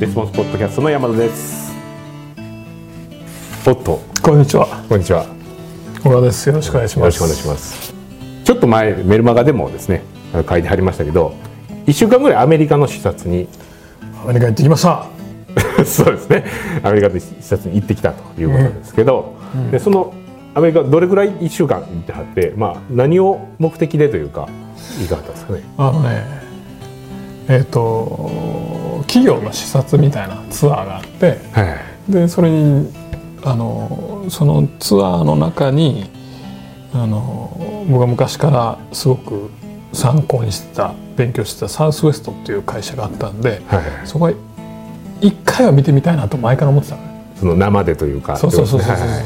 レスポンスポッドキャストの山田です。おっと。こんにちは。こんにちは。よ小川です。よろしくお願いします。ろしくお願いします。ちょっと前メルマガでもですね書いてありましたけど1週間ぐらいアメリカの視察に。アメリカ行ってきました。そうですね。アメリカで視察に行ってきたということですけど、うん。でそのアメリカどれぐらい1週間行ってはって、まあ、何を目的でというかいかがだったんですかね。あのねえっ、と企業の視察みたいなツアーがあってはいでそれにあのそのツアーの中にあの僕が昔からすごく参考にしてた勉強してたサウスウエストっていう会社があったんではいそこは一回は見てみたいなと前から思ってたのね。その生でというかそうそうそうそうそう、はいは。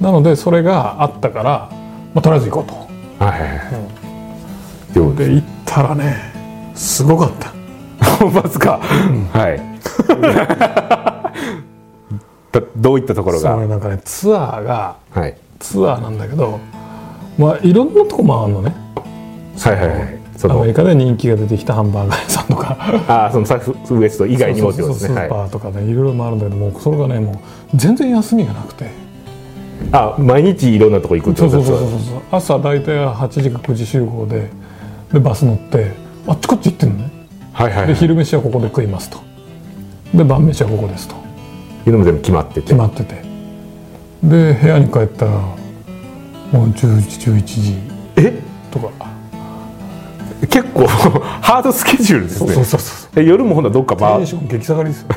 いなのでそれがあったから、まあ、とりあえず行こうと。はいうで行ったらねすごかった本ますか、はい。だどういったところが？なんかねツアーがはい。ツアーなんだけどまあいろんなとこ回るのね。はいはいはい。アメリカで人気が出てきたハンバーガー屋さんとか。あーそのサウスウエスト以外にもってそうそうそうスことですねはい。ーパーとかねいろいろ回るんだけどもうそれがねもう全然休みがなくて。あ毎日いろんなとこ行くってそうことですそうそうそうそう朝大体8時か9時集合ででバス乗ってあっちこっち行ってるのねはいはいはい。で昼飯はここで食いますと。で晩飯はここですと。いうのも全部決まってて。決まってて。で部屋に帰ったらもう10時11時え？とか。結構 ハードスケジュールですね。そうそうそうそう。え夜もほんならどっか回テンション激下がりですよ。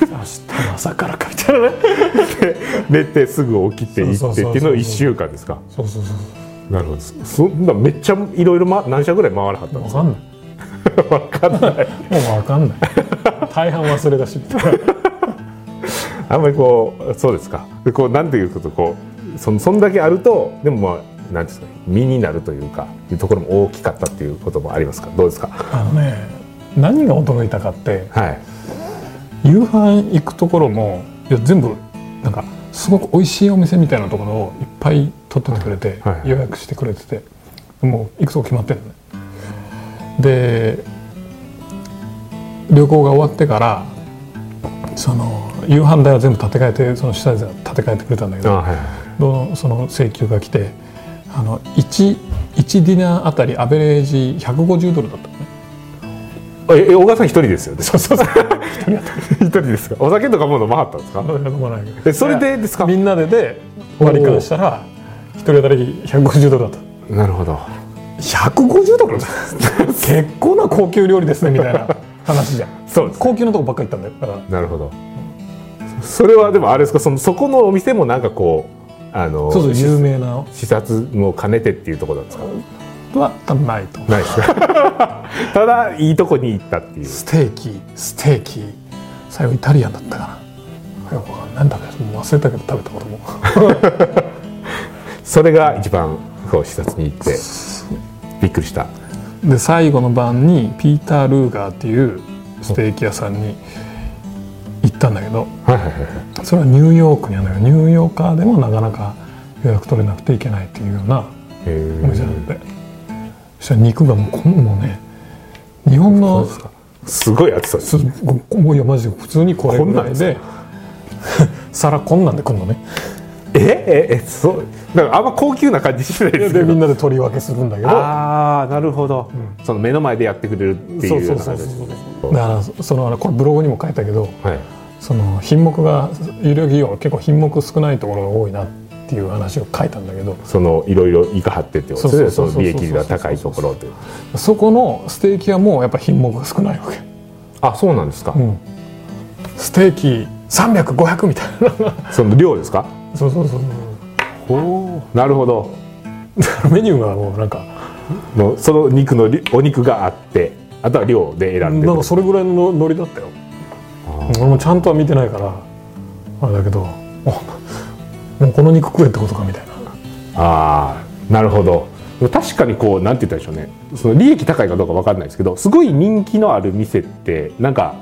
明日の朝からかみたいなね寝てすぐ起きて行ってっていうのを1週間ですか？そうそうそうなるほど。そんなめっちゃいろいろま何社ぐらい回らはったんです分かんない。か分かんないもう分かんない。大半忘れ出しみたいな。あんまりこうそうですか。でこうなんていうことこうそんそんだけあるとでもまあなんですかね身になるというかいうところも大きかったっていうこともありますか？どうですか？あのね何が驚いたかってはい。夕飯行くところもいや全部なんかすごく美味しいお店みたいなところをいっぱい取っててくれて、はい予約してくれててもう行くとこ決まってるのねで旅行が終わってからその夕飯代は全部立て替えてその主催者が立て替えてくれたんだけどあはいその請求が来てあの 1, 1ディナーあたりアベレージ150ドルだったのね。ええ小川さん一人ですよね？そうそうそう。一人ですか？お酒とかも飲まはったんですか？飲まないえそれでですか？みんなでで割り勘したら一人当たり150ドルだった。なるほど150ドル結構な高級料理ですねみたいな。話じゃん。そうです。高級なとこばっかり行ったんだよ。なるほど。それはでもあれですかそのそこのお店もなんかこうあのそうそう有名な。視察も兼ねてっていうところなんですか？は多分ないと思う。ないですか？ただいいとこに行ったっていう。ステーキステーキ。最後イタリアンだったかな。よくわかんないな。んだかもう忘れたけど食べたことも。それが一番こう視察に行ってびっくりした。で最後の晩にピーター・ルーガーっていうステーキ屋さんに行ったんだけどはいはいはいそれはニューヨークにあるんだけどニューヨーカーでもなかなか予約取れなくていけないっていうようなへお店だってそしたら肉がもうこんもうね日本のすごい暑さです。すもういやマジで普通にこれぐらいこで 皿こんなんで来んのね。えええそうだからあんま高級な感じしないですけどでみんなで取り分けするんだけど。ああなるほど、その目の前でやってくれるっていうような感じですね。だからそのこれブログにも書いたけどはい。その品目が有料企業は結構品目少ないところが多いなっていう話を書いたんだけど。そのいろいろいかはってってことですね。そうそうそうそうその利益が高いところでそこのステーキ屋もやっぱ品目が少ないわけ、あそうなんですか、うん、ステーキ300500みたいな。その量ですか？そうそうそうほうなるほど。メニューがもうなんかもうその肉のりお肉があってあとは量で選んでなんかそれぐらいのノリだったよ。俺もちゃんとは見てないからあれだけどあもうこの肉食えってことかみたいな。ああなるほど。確かにこうなんて言ったでしょうね。その利益高いかどうか分かんないですけどすごい人気のある店ってなんか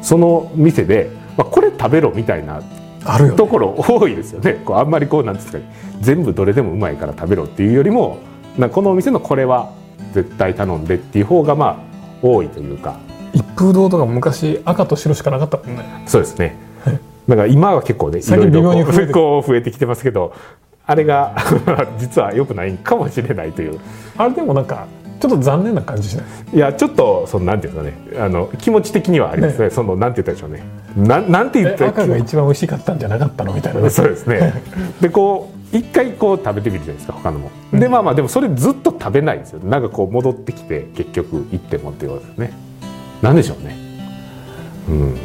その店で、まあ、これ食べろみたいなあるよ、ね、ところ多いですよね。こうあんまりこうなんですか全部どれでもうまいから食べろっていうよりもなこのお店のこれは絶対頼んでっていう方がまあ多いというか。一風堂とか昔赤と白しかなかったもんね。そうですね。だから今は結構ねい最近ろいろこう微妙に増えてこう増えてきてますけどあれが 実は良くないかもしれないという。あれでもなんかちょっと残念な感じしない？いやちょっとそのなんていうんですかね。あの気持ち的にはありますね。そのなんて言ったでしょうね。なんなんて言えったら赤が一番美味しかったんじゃなかったの？みたいな。ねそうですね。でこう一回こう食べてみるじゃないですか他のも、でまあまあでもそれずっと食べないんですよ。なんかこう戻ってきて結局行ってもっていうことですね。なんでしょうね。うん。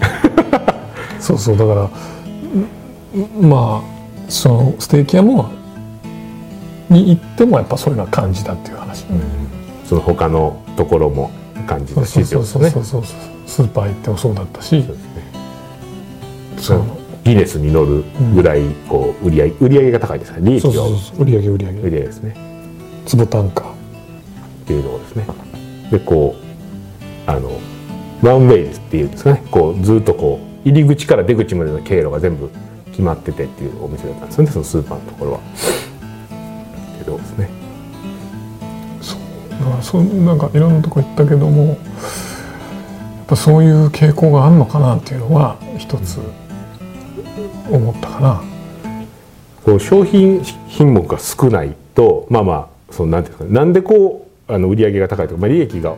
そうそうだからんまあそのステーキ屋もに行ってもやっぱそういうのは感じたっていう話、その他のところも感じたしそうそうね。そうそうそう。スーパー行ってもそうだったし。そうですね。そのギネスに乗るぐらいこう売り上げ売り上げが高いですから利益を売り上げ売り上売りげ上げですね。坪単価。っていうところですね。でこうあのワンウェイっていうんですかね。こうずっとこう入り口から出口までの経路が全部決まっててっていうお店だったんですよねそのスーパーのところはだからそなんかいろんなとこ行ったけどもやっぱそういう傾向があるのかなっていうのは一つ思ったかな。こう商品品目が少ないとまあまあそのなんていうんですかねなんでこうあの売り上げが高いとか、まあ、利益が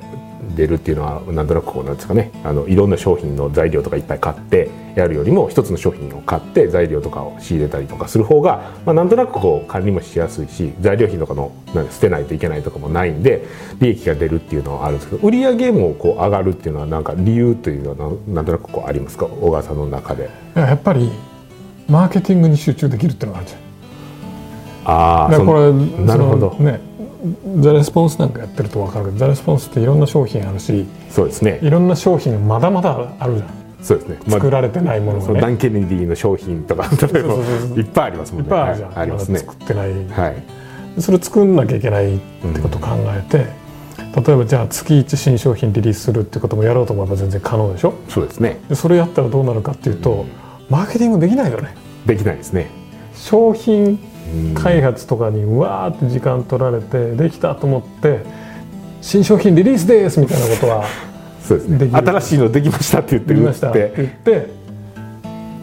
出るっていうのはなんとなくこうなんですかねあのいろんな商品の材料とかいっぱい買ってやるよりも一つの商品を買って材料とかを仕入れたりとかする方が、まあ、なんとなくこう管理もしやすいし材料費とかのなんか捨てないといけないとかもないんで利益が出るっていうのはあるんですけど売り上げもこう上がるっていうのはなんか理由というのはなんとなくこうありますか？小川さんの中で。いややっぱりマーケティングに集中できるっていうのがあるじゃん。ああだからこれなるほどねザレスポンスなんかやってると分かるけどザレスポンスっていろんな商品あるしそうですね。いろんな商品まだまだあるじゃん。そうですね、まあ作られてないものがね。ダン・ケネディの商品とか例えばいっぱいありますもんね。いっぱいあるじゃん、はいありますね。作ってない、はい。それ作んなきゃいけないってことを考えて、例えばじゃあ月1新商品リリースするってこともやろうと思えば全然可能でしょ？そうですね。でそれやったらどうなるかっていうとマーケティングできないよね。できないですね。商品うん開発とかにわーって時間取られてできたと思って新商品リリースですみたいなことは そうですね。新しいのできましたって言ってるましたって言って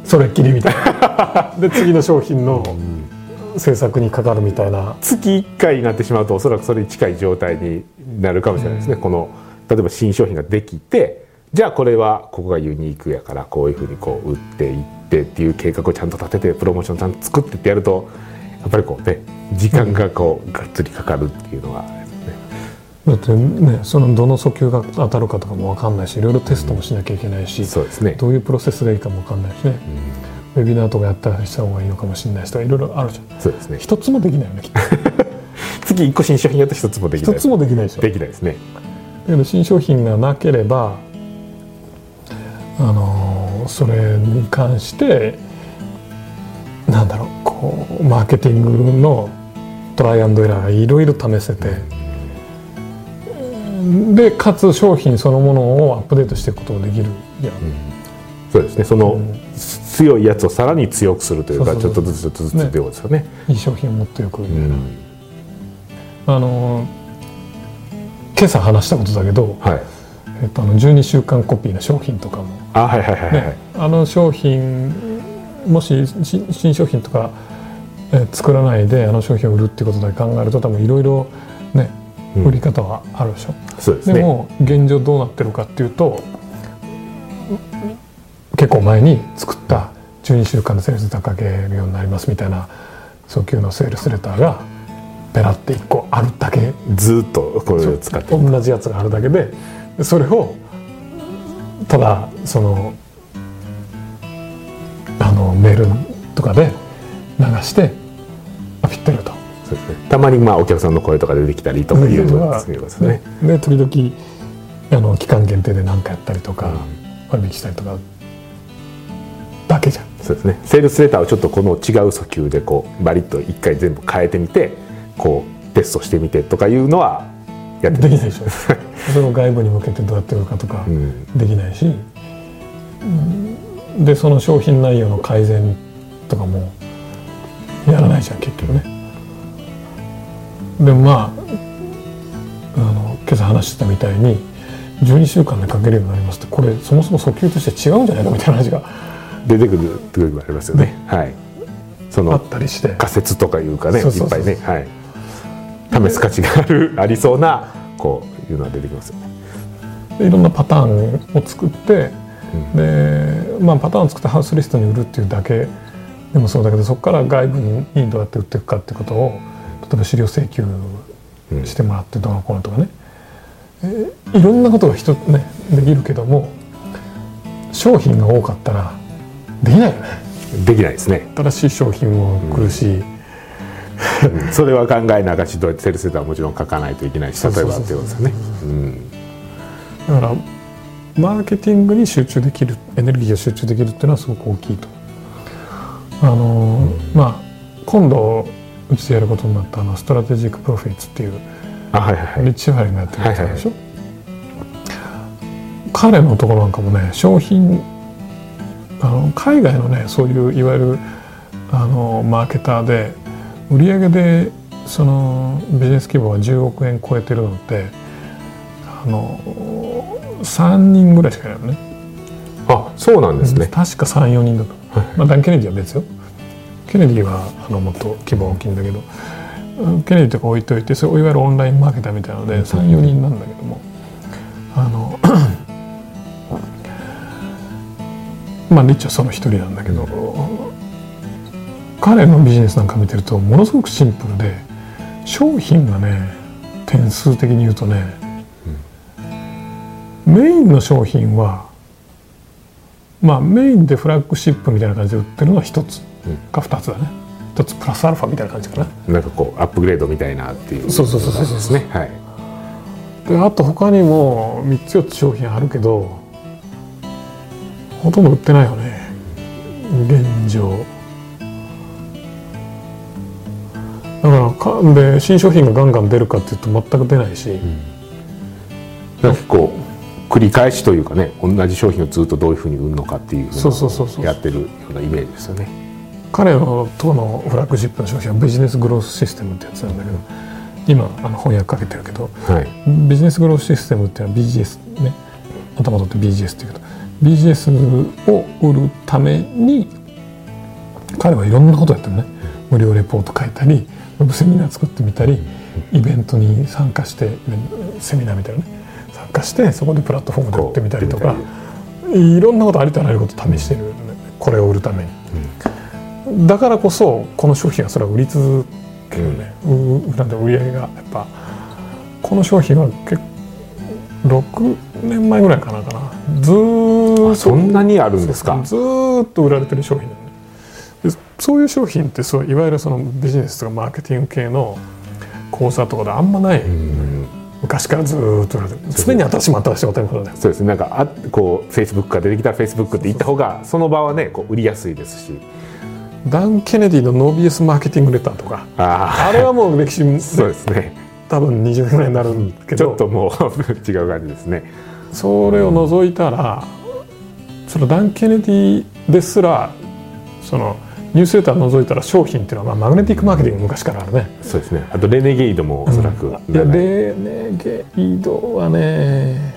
それっきりみたいな。で次の商品の制作にかかるみたいな。月1回になってしまうとおそらくそれに近い状態になるかもしれないですね、この例えば新商品ができてじゃあこれはここがユニークやからこういうふうにこう売っていってっていう計画をちゃんと立ててプロモーションちゃんと作ってってやるとやっぱりこうね時間がこうがっつりかかるっていうのがね。だってねそのどの訴求が当たるかとかも分かんないしいろいろテストもしなきゃいけないし、そうですね。どういうプロセスがいいかも分かんないしね、ウェビナーとかやったりした方がいいのかもしれないしとかいろいろあるじゃん。そうですね。一つもできないよねきっと。月1個新商品やったら一つもできない。一つもできないでしょ。できないですね。だけど新商品がなければあのそれに関してマーケティングのトライアンドエラーがいろいろ試せて。でかつ商品そのものをアップデートしていくことができる。じゃん、そうですね。その、うん強いやつをさらに強くするというかちょっとずつちょっとずつってことですよね。いい商品をもっとよく、うん。あの今朝話したことだけど、はい。えっと、あの12週間コピーの商品とかも。あはいはいはいはい、ね、あの商品もし新新商品とか、えー作らないであの商品を売るっていうことだけ考えると多分いろいろねうん。売り方はあるでしょ、そうですね。でも現状どうなってるかっていうと結構前に作った12週間でセールス高けるようになりますみたいな訴求のセールスレターがペラって1個あるだけ。ずーっとこれを使って同じやつがあるだけででそれをただそのメールとかで流してあぴったりと。そうですねたまにまあお客さんの声とか出てきたりとかいうのがですね。で時々あの期間限定で何かやったりとか割引したりとかだけじゃん。そうですね。セールスレターをちょっとこの違う訴求でこうバリッと一回全部変えてみてこうテストしてみてとかいうのはやってできないでしょ。それを外部に向けてどうやって売るかとかうん。できないし、うんでその商品内容の改善とかもやらないじゃん結局ね。でもまああの今朝話してたみたいに12週間でかけるようになりますってこれそもそも訴求として違うんじゃないのみたいな話が出てくるっていうのがありますよね。はい。そあのったりして。仮説とかいうかねいっぱいね。はい。試す価値があるありそうなこういうのは出てきますよね。でいろんなパターンを作って、でまあ、パターンを作ってハウスリストに売るっていうだけでもそうだけどそこから外部にどうやって売っていくかってことを例えば資料請求してもらってどうのこうのとかね、えーいろんなことが人、ね、できるけども商品が多かったらできないよね。できないですね。新しい商品も来るし、それは考えながしどうやってセールスレターはもちろん書かないといけないし例えばっていうことですよね。うん。だからマーケティングに集中できるエネルギーが集中できるっていうのはすごく大きいと。あのまあ今度うちでやることになったあのストラテジック・プロフィッツっていう。あはいはいはいリッチ・ファレンがやってるやつあるでしょ、彼のところなんかもね商品あの海外のねそういういわゆるあのマーケターで売り上げでそのビジネス規模が10億円超えてるのっての3人ぐらいしかいないのね。あそうなんですね。確か34人だと、まあ、ダン・ケネディは別よ。ケネディはあのもっと規模が大きいんだけどうんケネディとか置いといてそれいわゆるオンラインマーケターみたいなので34人なんだけども。あの まあリッチはその一人なんだけど彼のビジネスなんか見てるとものすごくシンプルで商品がね点数的に言うとね、メインの商品はまあメインでフラッグシップみたいな感じで売ってるのは一つか二つだね。一つプラスアルファみたいな感じかな。なんかこうアップグレードみたいなっていう。そうそうそうそうそう。ですねはい。であと他にも3つ4つ商品あるけどほとんど売ってないよね。現状。だからかで新商品がガンガン出るかっていうと全く出ないし、なんか結構繰り返しというかね同じ商品をずっとどういうふうに売るのかっていうふそうそうそうやってるようなイメージですよね。彼のとのフラッグシップの商品はビジネスグロースシステムってやつなんだけど今あの翻訳かけてるけどはい。ビジネスグロースシステムっていうのは BGS ね頭取って BGS っていうけど BGS を売るために彼はいろんなことやってるね。無料レポート書いたりウェブセミナー作ってみたりイベントに参加してセミナーみたいなね参加してそこでプラットフォームで売ってみたりとかいろんなことありとあらゆること試してる、ね、これを売るために、だからこそこの商品はそれは売り続けるね、うなんて売り上げが。やっぱこの商品は結構6年前ぐらいかなかな。ずーっとそんなにあるんですか？ずーっと売られてる商品でそういう商品ってそういわゆるそのビジネスとかマーケティング系の講座とかであんまない、うん昔からずーっと常に新しいも新しいも当たり前だよそうですね。なんかあこうフェイスブックが出てきたらフェイスブックって言った方がその場はねこう売りやすいですし。ダン・ケネディのノービエスマーケティングレターとか。ああれはもう歴史、そうですね。多分20年ぐらいになるけど。ちょっともう 違う感じですね。それを除いたらそのダン・ケネディですらそのニュースレター除いたら商品っていうのはまあマグネティックマーケティング昔からあるね。そうですね。あとレネゲイドもおそらく、いやレネゲイドはね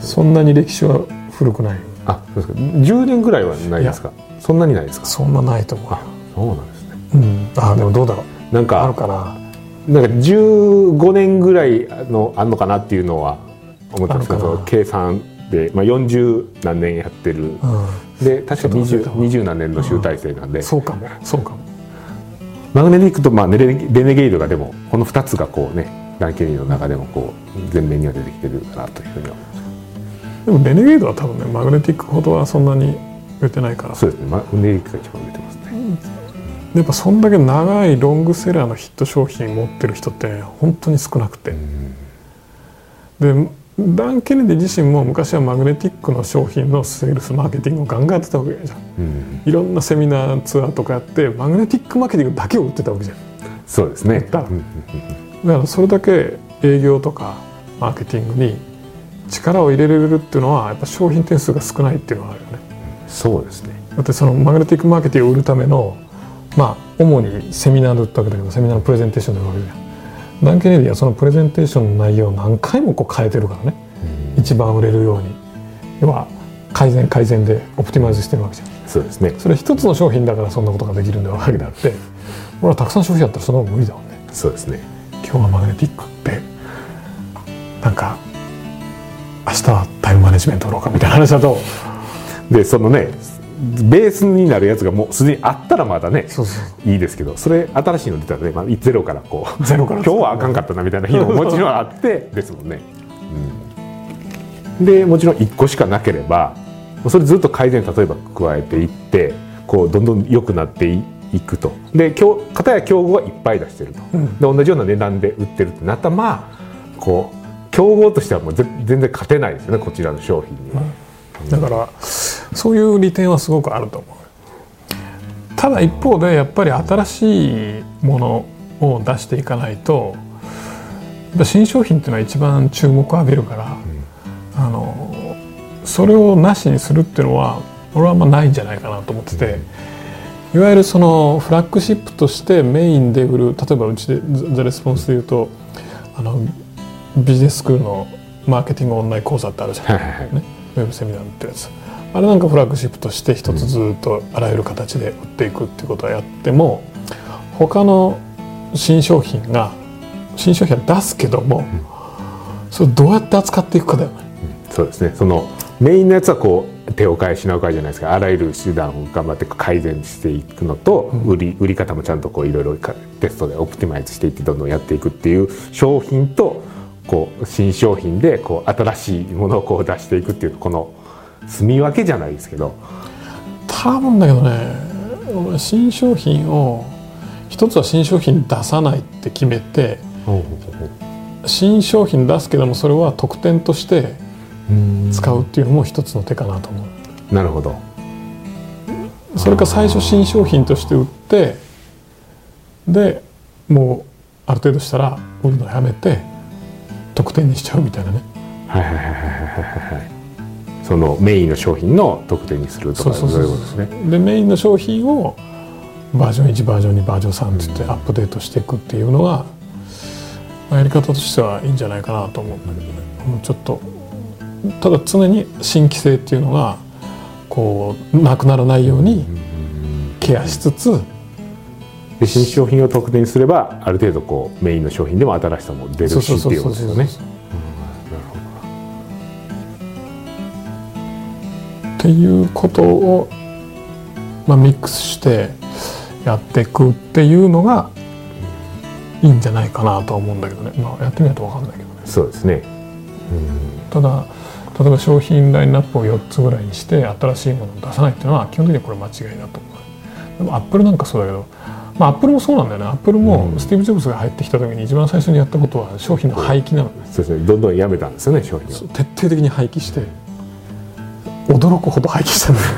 そんなに歴史は古くない。あそうですか。10年ぐらいはないですか。そんなにないですか。そんなないと思う。よあそうなんですね。うん、あでもどうだろなんうあるかかな。なんか15年ぐらいのあんのかなっていうのは思ったんですけど計算で、まあ、40何年やってるうで確かちょっと忘れた 20, わ20何年の集大成なんで、んそうかもそうかも。マグネティックと、まあ、レネレネゲイドがでもこの2つがこうねダン・ケリーの中でもこう前面には出てきてるかなというふうには。でもレネゲイドは多分ねマグネティックほどはそんなに売れてないから。そうですね。マグネティックが一番売れてますね。やっぱそんだけ長いロングセラーのヒット商品持ってる人って本当に少なくて、でダン・ケネディ自身も昔はマグネティックの商品のセールスマーケティングをガンガンやってたわけじゃん。うん。いろんなセミナーツアーとかやってマグネティックマーケティングだけを売ってたわけじゃん。そうですね。だからそれだけ営業とかマーケティングに力を入れれるっていうのはやっぱ商品点数が少ないっていうのはあるよね。そうですね。だってそのマグネティックマーケティングを売るためのまあ主にセミナーで売ったわけだけどセミナーのプレゼンテーションで売るわけじゃんダン・ケネディはそのプレゼンテーションの内容を何回もこう変えてるからね。1一番売れるように。要は改善改善でオプティマイズしてるわけじゃん。そうですね。それ一つの商品だからそんなことができるんだわけであって。俺はたくさん消費やったらそんなの無理だもんね。そうですね。今日はマグネティックってなんか明日はタイムマネジメント売ろうかみたいな話だと。でそのねベースになるやつがもうすでにあったらまだねいいですけどそれ新しいの出たらね、まあ、ゼロからこうゼロから。今日はあかんかったなみたいな日ももちろんあって ですもんね、うん、でもちろん1個しかなければそれずっと改善例えば加えていってこうどんどん良くなっていいくと。で今日片や競合はいっぱい出してると、うん。で同じような値段で売ってるってなったらまあこう競合としてはもうぜ全然勝てないですよねこちらの商品には。だからそういう利点はすごくあると思う。ただ一方でやっぱり新しいものを出していかないと新商品っていうのは一番注目を浴びるから、あのそれをなしにするっていうのは俺はあんまないんじゃないかなと思ってて、いわゆるそのフラッグシップとしてメインで売る例えばうちでザ・レスポンスで言うとあのビジネススクールのマーケティングオンライン講座ってあるじゃないはいはいはい。ね、ウェブセミナーってやつあれなんかフラッグシップとして一つずっとあらゆる形で売っていくっていうことはやっても他の新商品が新商品は出すけども、それをどうやって扱っていくかだよね。そうですね。そのメインのやつはこう手を変え品を変えじゃないですか。あらゆる手段を頑張って改善していくのと、売り売り方もちゃんとこういろいろかテストでオプティマイズしていってどんどんやっていくっていう商品とこう新商品でこう新しいものをこう出していくっていうこの住み分けじゃないですけど。多分だけどね俺新商品を一つは新商品出さないって決めて新商品出すけどもそれは特典として使うっていうのも一つの手かなと思う。なるほど。それか最初新商品として売ってでもうある程度したら売るのやめて特典にしちゃうみたいなね。はいはいはいはいはいそのメインの商品の特典にするとかそういうことですね。でメインの商品をバージョン1バージョン2バージョン3って言ってアップデートしていくっていうのが、まあやり方としてはいいんじゃないかなと思うんだけどねもうちょっとただ常に新規性っていうのがこうなくならないようにケアしつつで新商品を特典にすればある程度こうメインの商品でも新しさも出るしっていうことですよね。っていうことを、まあ、ミックスしてやっていくっていうのがいいんじゃないかなとは思うんだけどね、まあ、やってみないと分かんないけどね。そうですね。ただ例えば商品ラインナップを4つぐらいにして新しいものを出さないっていうのは基本的にはこれ間違いだと思う。でもアップルなんかそうだけどまあアップルもそうなんだよね。アップルもスティーブ・ジョブズが入ってきた時に一番最初にやったことは商品の廃棄なの。そうですね。どんどんやめたんですよね商品を。徹底的に廃棄して驚くほど廃棄したんだよ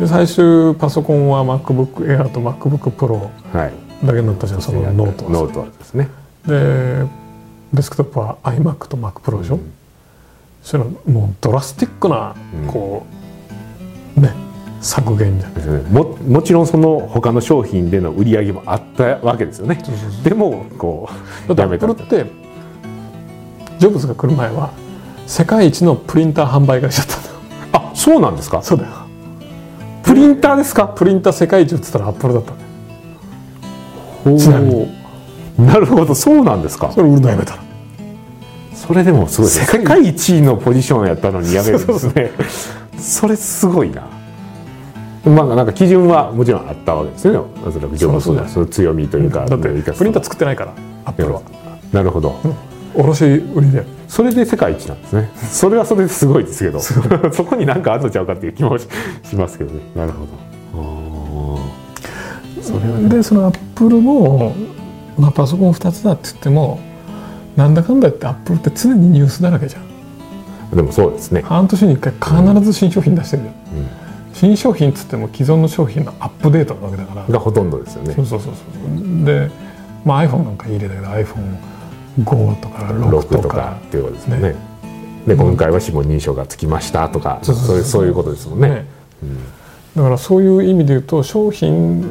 で最終パソコンは MacBookAir と MacBookPro はい。だけになったじゃんそのノートは。ノートはですね。でデスクトップは iMac と MacPro でしょ、それはもうドラスティックなうん。こう、ね削減じゃん。ですね。ももちろんその他の商品での売り上げもあったわけですよね。でもこうだってアップルってジョブズが来る前は世界一のプリンター販売会社だったあそうなんですか？そうだよ。プリンターですか？プリンター世界一売ってたらアップルだったちなみに。ーなるほど。そうなんですか？そ。れ売るのやめたらそれでもすごい世界一位のポジションやったのにやめるんですね。それすごいな。まあなんか基準はもちろんあったわけですよね。おそらくジョブズその強みというかだってプリンター作ってないからアップルは。なるほど卸売りでそれで世界一なんですね。それはそれですごいですけど。そこに何かあんのちゃうかっていう気もし しますけどね。なるほど。それはね。でそのアップルも、まあ、パソコン2つだって言ってもなんだかんだ言ってアップルって常にニュースだらけじゃん。でもそうですね、半年に1回必ず新商品出してるじゃん、新商品っつっても既存の商品のアップデートなわけだから。がほとんどですよね。そうそうそうそう。で、まあ、iPhone なんかいい例だけど iPhone5 とか6 6とかっていうことですよね。ね。で今回は指紋認証がつきましたとかそうそうそう。いうそういうことですもんね。ね。だからそういう意味で言うと商品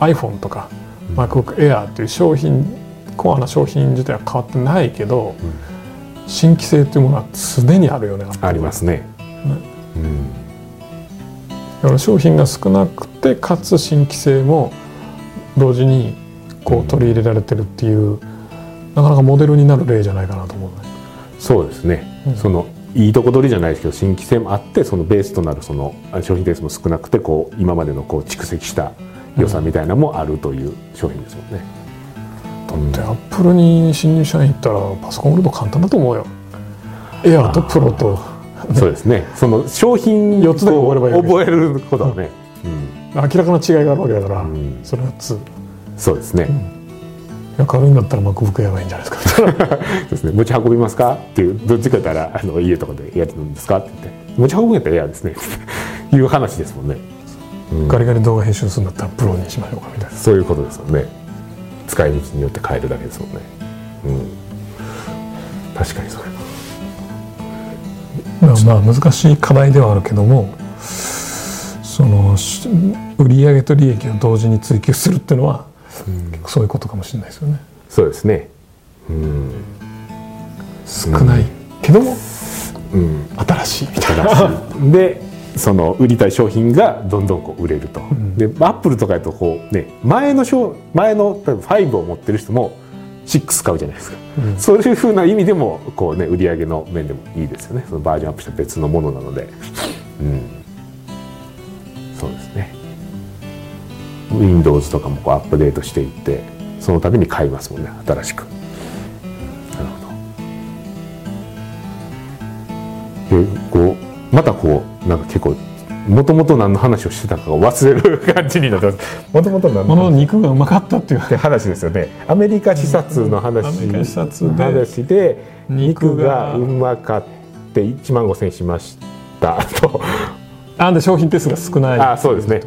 iPhone とか MacBook Air っていう商品コアな商品自体は変わってないけど、新規性というものは常にあるよねありますね。うん。だから商品が少なくてかつ新規性も同時にこう取り入れられてるっていう、なかなかモデルになる例じゃないかなと思う。ね。そうですね、うん。そのいいとこ取りじゃないですけど新規性もあってそのベースとなるそのあ商品点数も少なくてこう今までのこう蓄積した良さみたいなのもあるという商品ですもんね。でアップルに新入社員行ったらパソコン売るの簡単だと思うよ。エアとプロと。そうですね。その商品四つだけ覚えればいい覚えることはね、うん。明らかな違いがあるわけだから、うん。その4つ。いそうですね、や軽いんだったら MacBook やばいいんじゃないですか。ですね。持ち運びますか？っていう。どっちか言ったらあの家とかでやるんですか？って言って。持ち運ぶんやったらエアですね。いう話ですもんね、うん。ガリガリ動画編集するんだったらプロにしましょうかみたいな。そういうことですよね。使い道によって変えるだけですもんね。うん。確かにそれまあまあ難しい課題ではあるけどもそのし売上と利益を同時に追求するっていうのは、そういうことかもしれないですよね。そうですね。うん少ない。けどもうん。新しいみたいな。でその売りたい商品がどんどんこう売れると、ん。でアップルとかやとこうね前の商前の例えば5を持ってる人も6買うじゃないですか、うん。そういうふうな意味でもこうね売り上げの面でもいいですよね。そのバージョンアップした別のものなので。うん。そうですね Windows とかもこうアップデートしていってその度に買いますもんね新しく。なるほど。でこうまたこうなんか結構もともと何の話をしてたかを忘れる感じになってますもともと何この肉がうまかったっていう。話ですよね。アメリカ視察の話,、視察で。話で肉がうまかって1万5000円しました。と。あんで商品手数が少ない。あそうですね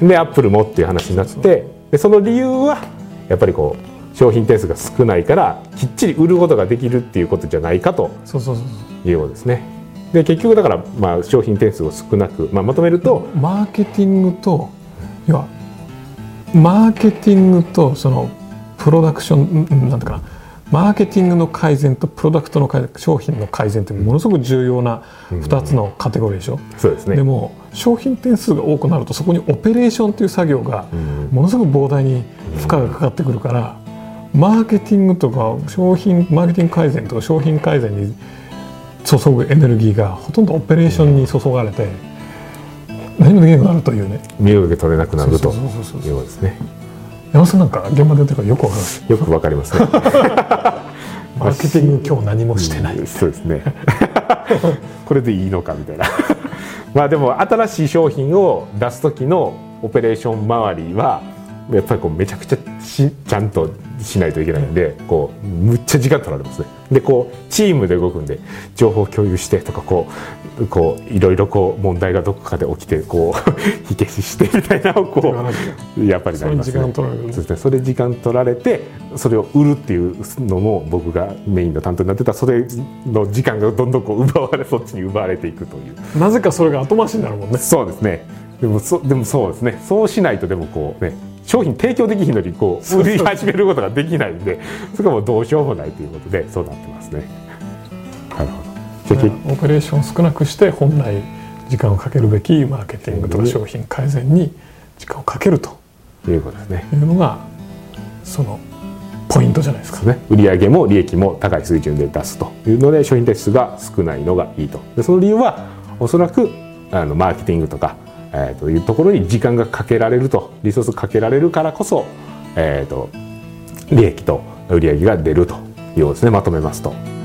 でアップルもっていう話になってでその理由はやっぱりこう商品点数が少ないからきっちり売ることができるっていうことじゃないかとそうそうそういうようですね。で結局だからまあ商品点数を少なく、まあ、まとめるとマーケティングと要はマーケティングとそのプロダクションうんなんてかな。マーケティングの改善とプロダクトの改善商品の改善ってものすごく重要な2つのカテゴリーでしょ、そうですね。でも商品点数が多くなるとそこにオペレーションという作業がうん。ものすごく膨大に負荷がかかってくるからマーケティングとか商品マーケティング改善とか商品改善に注ぐエネルギーがほとんどオペレーションに注がれて何もできなくなるというね。身動きが取れなくなるということですね。山田さんなんか現場でやってるからよくわかるよくわかりますね。マーケティング今日何もしてない、うんそうですね。これでいいのかみたいなまあでも新しい商品を出す時のオペレーション周りはやっぱりこうめちゃくちゃしちゃんとしないといけないんでこうむっちゃ時間取られますね。でこうチームで動くんで情報共有してとかこうこういろいろこう問題がどこかで起きてこう 火消ししてみたいなのをこうやっぱりなりますね。それ時間取られてそれを売るっていうのも僕がメインの担当になってた。それの時間がどんどんこう奪われそっちに奪われていくという。なぜかそれが後回しになるもんね。そうですね。でもそでもそうですね。そうしないとでもこうね商品提供できひんのにこう売り始めることができないんでそれがもうどうしようもないということでそうなってますね。なるほど。オペレーションを少なくして本来時間をかけるべきマーケティングとか商品改善に時間をかけると。いうことですね。いうのがそのポイントじゃないですか。ね。売上も利益も高い水準で出すというので商品提出が少ないのがいいと。でその理由はおそらくあのマーケティングとか、えーというところに時間がかけられるとリソースかけられるからこそ、えー、と利益と売上が出るということですねまとめますと。